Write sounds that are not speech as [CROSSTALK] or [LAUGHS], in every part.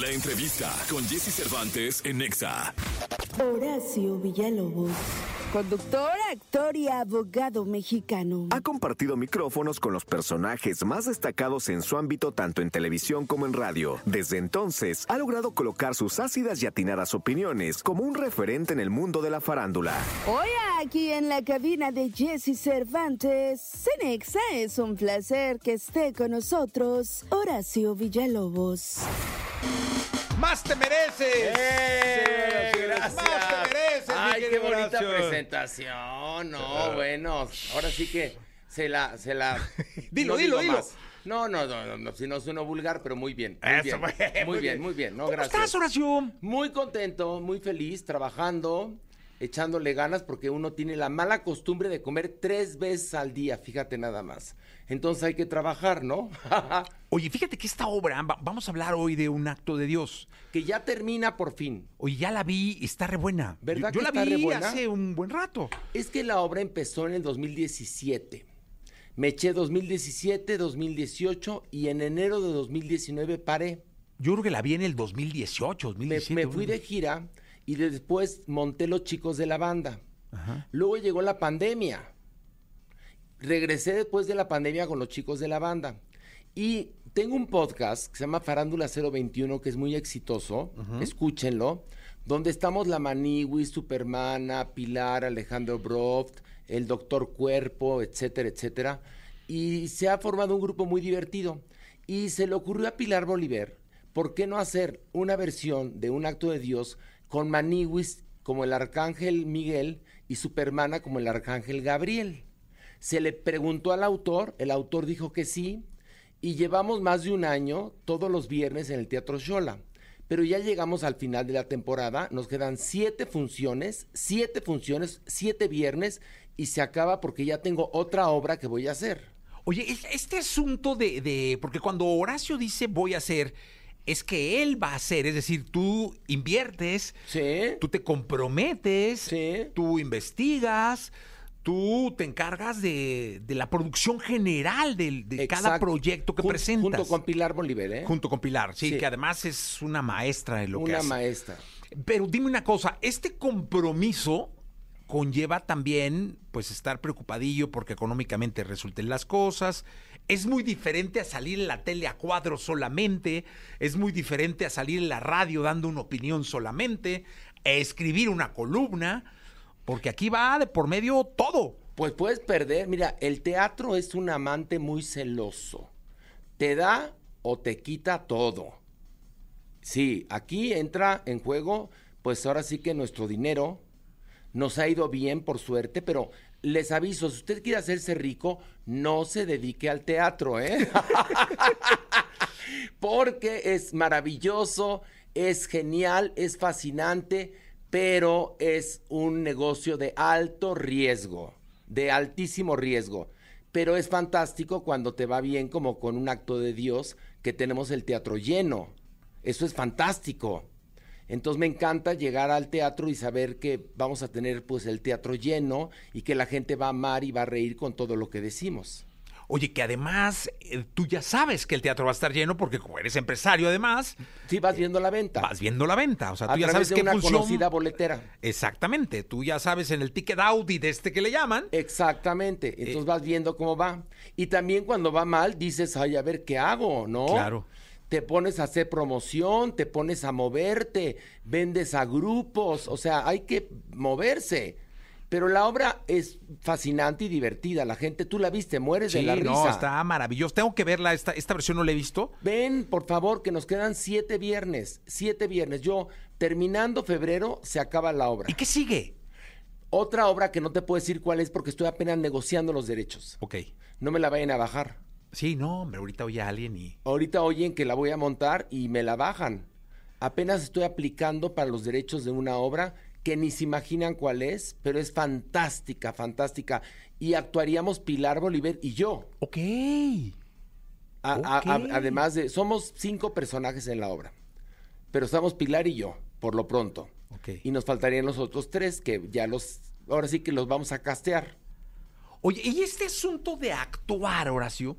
La entrevista con Jesse Cervantes en Nexa. Horacio Villalobos. Conductor, actor y abogado mexicano. Ha compartido micrófonos con los personajes más destacados en su ámbito tanto en televisión como en radio. Desde entonces, ha logrado colocar sus ácidas y atinadas opiniones como un referente en el mundo de la farándula. Hoy aquí en la cabina de Jesse Cervantes, Cenexa, es un placer que esté con nosotros Horacio Villalobos. ¡Más te mereces! ¡Eh! Sí, Gracias. ¡Más te mereces, Ay, qué bonita Horacio! presentación. No, bueno, ahora sí que se la, se la. [LAUGHS] Dilo, no dilo, dilo. más. No, no, no, no, si no sueno vulgar, pero muy bien. Muy Eso, bien, [LAUGHS] muy bien, muy bien, muy bien. No, ¿Cómo gracias. estás, Horacio? Muy contento, muy feliz, trabajando, echándole ganas, porque uno tiene la mala costumbre de comer tres veces al día, fíjate nada más. Entonces hay que trabajar, ¿no? [LAUGHS] Oye, fíjate que esta obra, va- vamos a hablar hoy de un acto de Dios. que ya termina por fin. Oye, ya la vi y está re buena. ¿Verdad yo, yo que la está re vi buena? hace un buen rato. Es que la obra empezó en el 2017. Me eché 2017, 2018 y en enero de 2019 paré. Yo creo que la vi en el 2018, Me, 2017. me fui de gira y después monté los chicos de la banda. Ajá. Luego llegó la pandemia. Regresé después de la pandemia con los chicos de la banda. Y tengo un podcast que se llama Farándula 021, que es muy exitoso. Escúchenlo. Donde estamos la Maniwi, Supermana, Pilar, Alejandro Broft, el Doctor Cuerpo, etcétera, etcétera. Y se ha formado un grupo muy divertido. Y se le ocurrió a Pilar Bolívar, ¿por qué no hacer una versión de un acto de Dios con Maniwis como el arcángel Miguel y Supermana como el arcángel Gabriel? Se le preguntó al autor, el autor dijo que sí, y llevamos más de un año todos los viernes en el Teatro Shola. Pero ya llegamos al final de la temporada, nos quedan siete funciones, siete funciones, siete viernes, y se acaba porque ya tengo otra obra que voy a hacer. Oye, es- este asunto de, de- Porque cuando Horacio dice voy a hacer, es que él va a hacer. Es decir, tú inviertes, Sí. tú te comprometes, Sí. tú investigas, tú te encargas de, de la producción general del- de, cada proyecto que Jun- presentas. Junto con Pilar Bolívar, ¿eh? Junto con Pilar, sí, Sí. que además es una maestra en lo que Una hace. maestra. Pero dime una cosa, este compromiso conlleva también pues estar preocupadillo porque económicamente resulten las cosas. Es muy diferente a salir en la tele a cuadro solamente, es muy diferente a salir en la radio dando una opinión solamente, a escribir una columna, porque aquí va de por medio todo. Pues puedes perder. Mira, el teatro es un amante muy celoso. Te da o te quita todo. Sí, aquí entra en juego, pues ahora sí que nuestro dinero nos ha ido bien por suerte, pero les aviso, si usted quiere hacerse rico, no se dedique al teatro, ¿eh? [LAUGHS] Porque es maravilloso, es genial, es fascinante, pero es un negocio de alto riesgo, de altísimo riesgo. Pero es fantástico cuando te va bien como con un acto de Dios que tenemos el teatro lleno. Eso es fantástico. Entonces me encanta llegar al teatro y saber que vamos a tener pues el teatro lleno y que la gente va a amar y va a reír con todo lo que decimos. Oye, que además eh, tú ya sabes que el teatro va a estar lleno porque como eres empresario además, Sí, vas viendo la venta. vas viendo la venta. O sea, a tú ya sabes de qué una función... conocida boletera. Exactamente, tú ya sabes en el ticket Audi de este que le llaman. Exactamente. Entonces Eh. vas viendo cómo va. Y también cuando va mal, dices, ay, a ver qué hago, ¿no? Claro. Te pones a hacer promoción, te pones a moverte, vendes a grupos, o sea, hay que moverse. Pero la obra es fascinante y divertida. La gente, tú la viste, mueres de la risa. no, está maravilloso. Tengo que verla, esta, esta versión no la he visto. Ven, por favor, que nos quedan siete viernes. Siete viernes. Yo, terminando febrero, se acaba la obra. ¿Y qué sigue? Otra obra que no te puedo decir cuál es porque estoy apenas negociando los derechos. Ok. No me la vayan a bajar. Sí, no, hombre, ahorita oye a alguien y... Ahorita oyen que la voy a montar y me la bajan. Apenas estoy aplicando para los derechos de una obra que ni se imaginan cuál es, pero es fantástica, fantástica. Y actuaríamos Pilar Bolívar y yo. Ok. A- a- a- Ok. además de, somos cinco personajes en la obra, pero estamos Pilar y yo, por lo pronto. Ok. Y nos faltarían los otros tres que ya los, ahora sí que los vamos a castear. Oye, y este asunto de actuar, Horacio,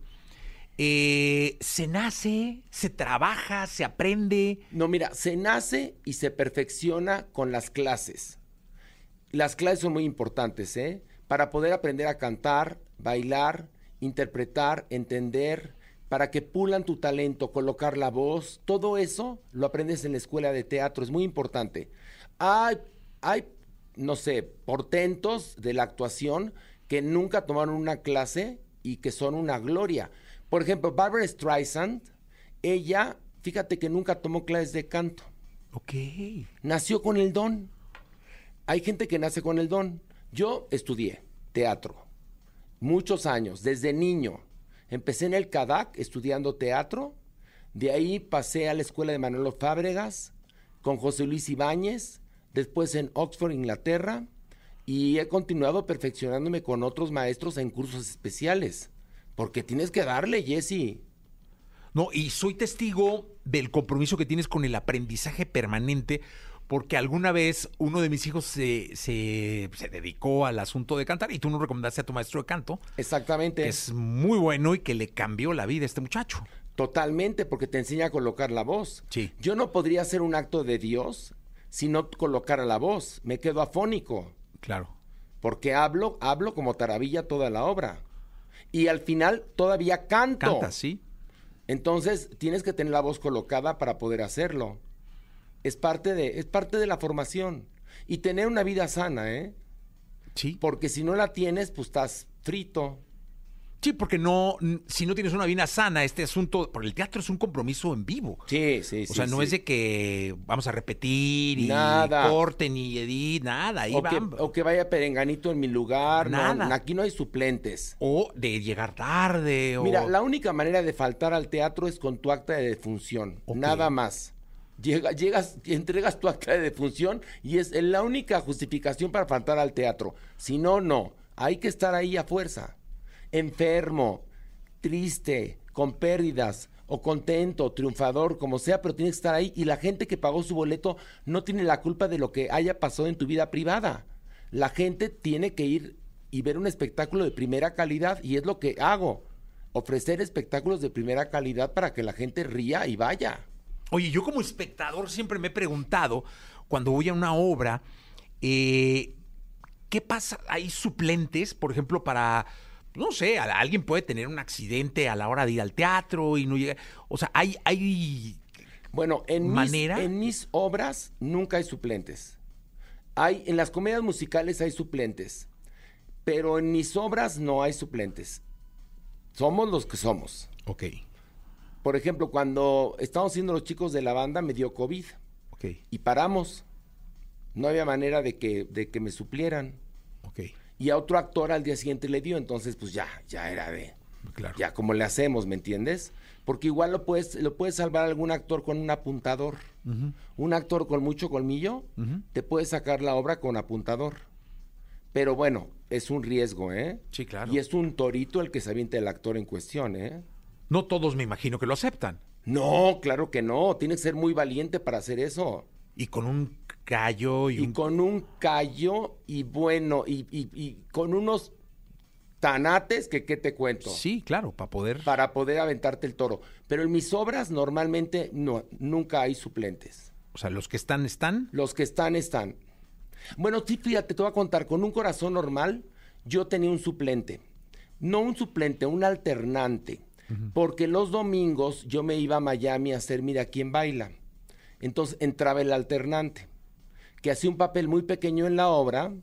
eh, ¿se nace, se trabaja, se aprende? No, mira, se nace y se perfecciona con las clases. Las clases son muy importantes, ¿eh? Para poder aprender a cantar, bailar, interpretar, entender, para que pulan tu talento, colocar la voz, todo eso lo aprendes en la escuela de teatro, es muy importante. Hay, hay no sé, portentos de la actuación que nunca tomaron una clase y que son una gloria. Por ejemplo, Barbara Streisand, ella, fíjate que nunca tomó clases de canto. Ok. Nació con el don. Hay gente que nace con el don. Yo estudié teatro muchos años, desde niño. Empecé en el CADAC estudiando teatro. De ahí pasé a la escuela de Manolo Fábregas con José Luis Ibáñez, después en Oxford, Inglaterra, y he continuado perfeccionándome con otros maestros en cursos especiales. Porque tienes que darle, Jesse. No, y soy testigo del compromiso que tienes con el aprendizaje permanente, porque alguna vez uno de mis hijos se, se, se dedicó al asunto de cantar y tú nos recomendaste a tu maestro de canto, Exactamente. que es muy bueno y que le cambió la vida a este muchacho. Totalmente, porque te enseña a colocar la voz. Sí. Yo no podría hacer un acto de Dios si no colocara la voz. Me quedo afónico, Claro. porque hablo, hablo como taravilla toda la obra. Y al final todavía canto. Canta, sí. Entonces tienes que tener la voz colocada para poder hacerlo. Es parte de, es parte de la formación. Y tener una vida sana, ¿eh? Sí. Porque si no la tienes, pues estás frito. Sí, porque no, si no tienes una vida sana, este asunto, porque el teatro es un compromiso en vivo. Sí, sí, O sea, no es de que vamos a repetir y Nada. corten y edit, nada. Ahí o, que, o que vaya perenganito en mi lugar. no, Nada. aquí no hay suplentes. O de llegar tarde. O... Mira, la única manera de faltar al teatro es con tu acta de defunción. Nada más. Llega, llegas, entregas tu acta de defunción y es la única justificación para faltar al teatro. Si no, no. Hay que estar ahí a fuerza. Enfermo, triste, con pérdidas, o contento, triunfador, como sea, pero tienes que estar ahí. Y la gente que pagó su boleto no tiene la culpa de lo que haya pasado en tu vida privada. La gente tiene que ir y ver un espectáculo de primera calidad y es lo que hago. Ofrecer espectáculos de primera calidad para que la gente ría y vaya. Oye, yo como espectador siempre me he preguntado, cuando voy a una obra, eh, ¿qué pasa? ¿Hay suplentes, por ejemplo, para, no sé, alguien puede tener un accidente a la hora de ir al teatro y no llega? O sea, hay, hay, Bueno, en ¿Manera? mis, en mis obras nunca hay suplentes. Hay, en las comedias musicales hay suplentes, pero en mis obras no hay suplentes. Somos los que somos. ok, Por ejemplo, cuando estábamos haciendo los chicos de la banda, me dio COVID ok, y paramos. No había manera de que, de que me suplieran. ok, Y a otro actor al día siguiente le dio, entonces pues ya, ya era de... claro. Ya, como le hacemos, ¿me entiendes? Porque igual lo puedes, lo puedes salvar algún actor con un apuntador. Un actor con mucho colmillo te puede sacar la obra con apuntador. Pero bueno, es un riesgo, ¿eh? Sí, claro. Y es un torito el que se avienta el actor en cuestión, ¿eh? No todos me imagino que lo aceptan. No, claro que no. Tienes que ser muy valiente para hacer eso. Y con un callo y, Y un... con un callo y bueno, y, y- y con unos tanates que qué te cuento. Sí, claro, para poder... para poder aventarte el toro. Pero en mis obras normalmente no, nunca hay suplentes. O sea, los que están, están. Los que están, están. Bueno, sí, fíjate, te voy a contar, con un corazón normal, yo tenía un suplente. No un suplente, un alternante. Porque los domingos yo me iba a Miami a hacer Mira quién baila. Entonces entraba el alternante, que hacía un papel muy pequeño en la obra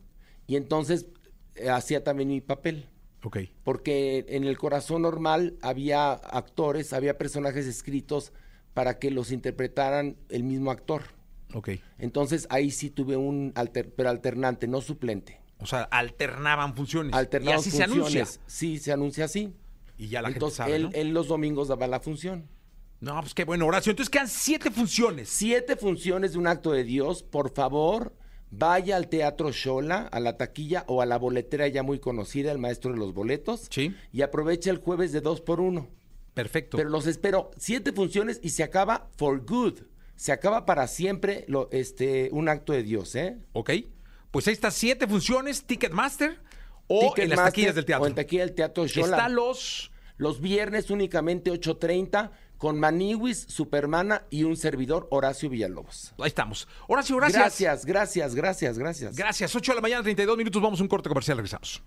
y entonces eh, hacía también mi papel Ok, porque en el corazón normal había actores, había personajes escritos para que los interpretaran el mismo actor. ok. Entonces ahí sí tuve un alter- pero alternante, no suplente. O sea, alternaban funciones. Alternaban y así se anuncia. funciones. Sí, se anuncia así. Y ya la Entonces gente sabe, él, ¿no? él los domingos daba la función. No, pues qué bueno, Horacio. Entonces quedan siete funciones. Siete funciones de un acto de Dios, por favor, vaya al Teatro Shola, a la taquilla o a la boletera ya muy conocida, el maestro de los boletos, Sí. y aproveche el jueves de dos por uno. Perfecto. Pero los espero siete funciones y se acaba for good. Se acaba para siempre lo, este, un acto de Dios, ¿eh? Ok. Pues ahí está, siete funciones, Ticketmaster o en las taquillas del teatro. O en taquilla del teatro Shola. Está los... Los viernes únicamente 8.30 con Maniwis, Supermana y un servidor, Horacio Villalobos. Ahí estamos. Horacio, gracias. Gracias, gracias, gracias, gracias. Gracias. 8 de la mañana, 32 minutos. Vamos a un corte comercial. Regresamos.